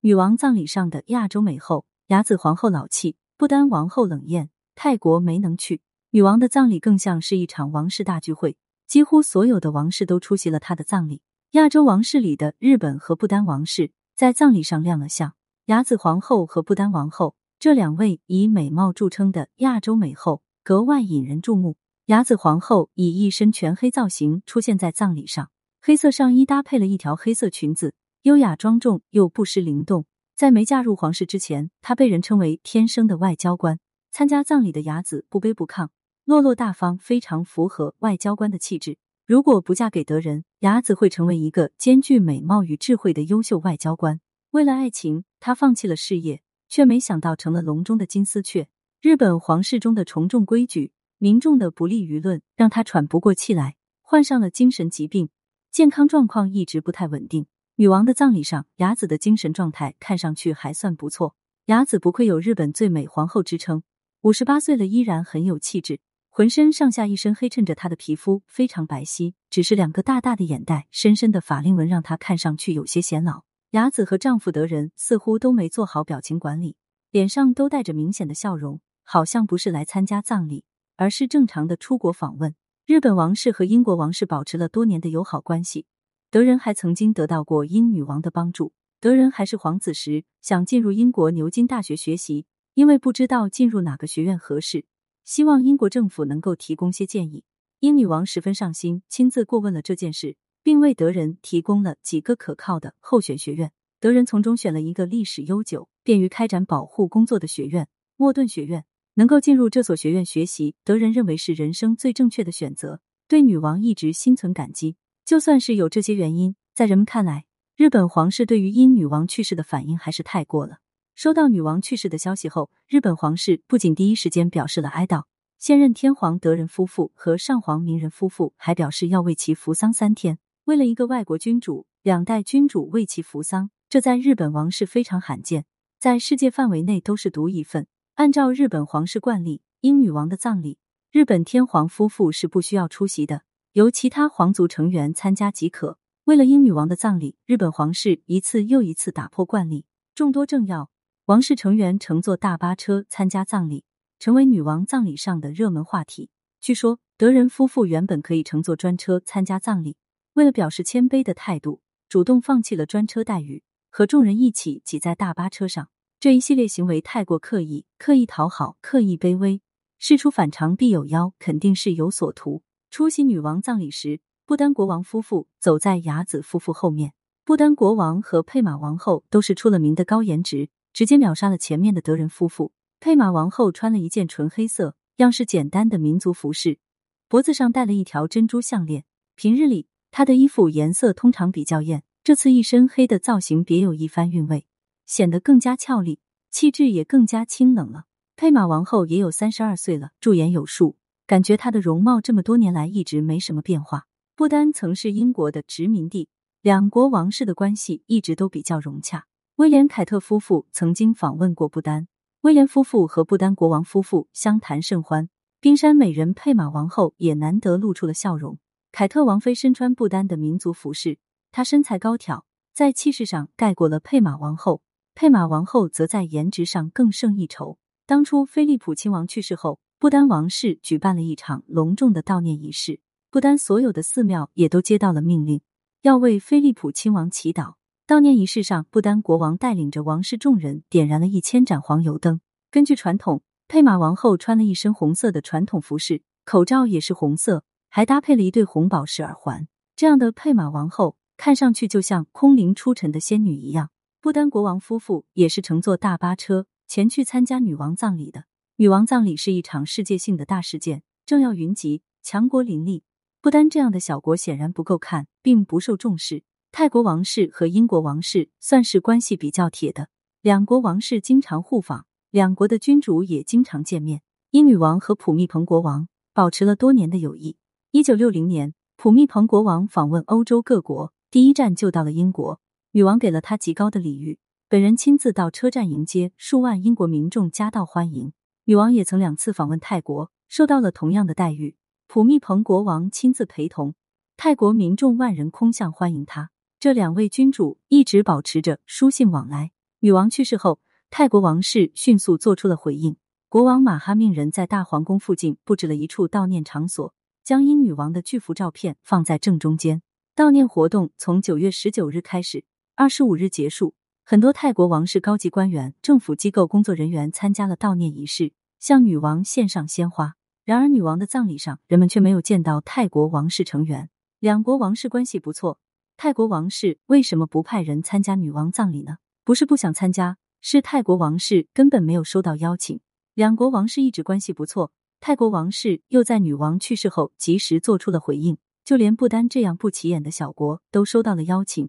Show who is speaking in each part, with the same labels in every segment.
Speaker 1: 女王葬礼上的亚洲美后，雅子皇后老气，不丹王后冷艳，泰国没能去。女王的葬礼更像是一场王室大聚会，几乎所有的王室都出席了她的葬礼。亚洲王室里的日本和不丹王室在葬礼上亮了相。雅子皇后和不丹王后这两位以美貌著称的亚洲美后格外引人注目。雅子皇后以一身全黑造型出现在葬礼上，黑色上衣搭配了一条黑色裙子。优雅庄重又不失灵动。在没嫁入皇室之前，她被人称为天生的外交官。参加葬礼的雅子不卑不亢，落落大方，非常符合外交官的气质。如果不嫁给德仁，雅子会成为一个兼具美貌与智慧的优秀外交官。为了爱情，她放弃了事业，却没想到成了笼中的金丝雀。日本皇室中的重重规矩，民众的不利舆论，让她喘不过气来，患上了精神疾病，健康状况一直不太稳定。女王的葬礼上，雅子的精神状态看上去还算不错。雅子不愧有日本最美皇后之称，五十八岁了依然很有气质，浑身上下一身黑衬着她的皮肤非常白皙，只是两个大大的眼袋、深深的法令纹让她看上去有些显老。雅子和丈夫德仁似乎都没做好表情管理，脸上都带着明显的笑容，好像不是来参加葬礼，而是正常的出国访问。日本王室和英国王室保持了多年的友好关系。德仁还曾经得到过英女王的帮助。德仁还是皇子时，想进入英国牛津大学学习，因为不知道进入哪个学院合适，希望英国政府能够提供些建议。英女王十分上心，亲自过问了这件事，并为德仁提供了几个可靠的候选学院。德仁从中选了一个历史悠久、便于开展保护工作的学院——莫顿学院。能够进入这所学院学习，德仁认为是人生最正确的选择，对女王一直心存感激。就算是有这些原因，在人们看来，日本皇室对于英女王去世的反应还是太过了。收到女王去世的消息后，日本皇室不仅第一时间表示了哀悼，现任天皇德仁夫妇和上皇明仁夫妇还表示要为其服丧三天。为了一个外国君主，两代君主为其服丧，这在日本王室非常罕见，在世界范围内都是独一份。按照日本皇室惯例，英女王的葬礼，日本天皇夫妇是不需要出席的。由其他皇族成员参加即可。为了英女王的葬礼，日本皇室一次又一次打破惯例，众多政要、王室成员乘坐大巴车参加葬礼，成为女王葬礼上的热门话题。据说德仁夫妇原本可以乘坐专车参加葬礼，为了表示谦卑的态度，主动放弃了专车待遇，和众人一起挤在大巴车上。这一系列行为太过刻意，刻意讨好，刻意卑微，事出反常必有妖，肯定是有所图。出席女王葬礼时，不丹国王夫妇走在雅子夫妇后面。不丹国王和佩玛王后都是出了名的高颜值，直接秒杀了前面的德仁夫妇。佩玛王后穿了一件纯黑色、样式简单的民族服饰，脖子上戴了一条珍珠项链。平日里，她的衣服颜色通常比较艳，这次一身黑的造型别有一番韵味，显得更加俏丽，气质也更加清冷了。佩玛王后也有三十二岁了，驻颜有术。感觉她的容貌这么多年来一直没什么变化。不丹曾是英国的殖民地，两国王室的关系一直都比较融洽。威廉凯特夫妇曾经访问过不丹，威廉夫妇和不丹国王夫妇相谈甚欢。冰山美人佩玛王后也难得露出了笑容。凯特王妃身穿不丹的民族服饰，她身材高挑，在气势上盖过了佩玛王后。佩玛王后则在颜值上更胜一筹。当初菲利普亲王去世后。不丹王室举办了一场隆重的悼念仪式，不丹所有的寺庙也都接到了命令，要为菲利普亲王祈祷。悼念仪式上，不丹国王带领着王室众人点燃了一千盏黄油灯。根据传统，佩玛王后穿了一身红色的传统服饰，口罩也是红色，还搭配了一对红宝石耳环。这样的佩玛王后看上去就像空灵出尘的仙女一样。不丹国王夫妇也是乘坐大巴车前去参加女王葬礼的。女王葬礼是一场世界性的大事件，政要云集，强国林立。不丹这样的小国显然不够看，并不受重视。泰国王室和英国王室算是关系比较铁的，两国王室经常互访，两国的君主也经常见面。英女王和普密蓬国王保持了多年的友谊。一九六零年，普密蓬国王访问欧洲各国，第一站就到了英国，女王给了他极高的礼遇，本人亲自到车站迎接，数万英国民众夹道欢迎。女王也曾两次访问泰国，受到了同样的待遇。普密蓬国王亲自陪同，泰国民众万人空巷欢迎他。这两位君主一直保持着书信往来。女王去世后，泰国王室迅速做出了回应。国王马哈命人在大皇宫附近布置了一处悼念场所，将英女王的巨幅照片放在正中间。悼念活动从九月十九日开始，二十五日结束。很多泰国王室高级官员、政府机构工作人员参加了悼念仪式，向女王献上鲜花。然而，女王的葬礼上，人们却没有见到泰国王室成员。两国王室关系不错，泰国王室为什么不派人参加女王葬礼呢？不是不想参加，是泰国王室根本没有收到邀请。两国王室一直关系不错，泰国王室又在女王去世后及时做出了回应，就连不丹这样不起眼的小国都收到了邀请。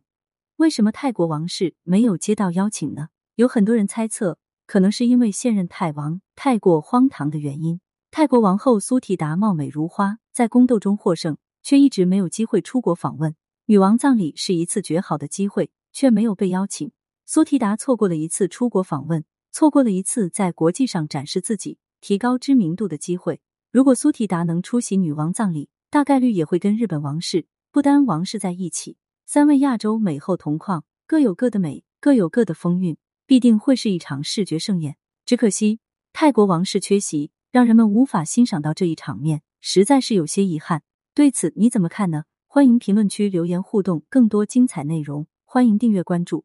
Speaker 1: 为什么泰国王室没有接到邀请呢？有很多人猜测，可能是因为现任泰王太过荒唐的原因。泰国王后苏提达貌美如花，在宫斗中获胜，却一直没有机会出国访问。女王葬礼是一次绝好的机会，却没有被邀请。苏提达错过了一次出国访问。错过了一次在国际上展示自己、提高知名度的机会。如果苏提达能出席女王葬礼，大概率也会跟日本王室、不丹王室在一起。三位亚洲美后同框，各有各的美，各有各的风韵，必定会是一场视觉盛宴。只可惜泰国王室缺席，让人们无法欣赏到这一场面，实在是有些遗憾。对此你怎么看呢？欢迎评论区留言互动，更多精彩内容，欢迎订阅关注。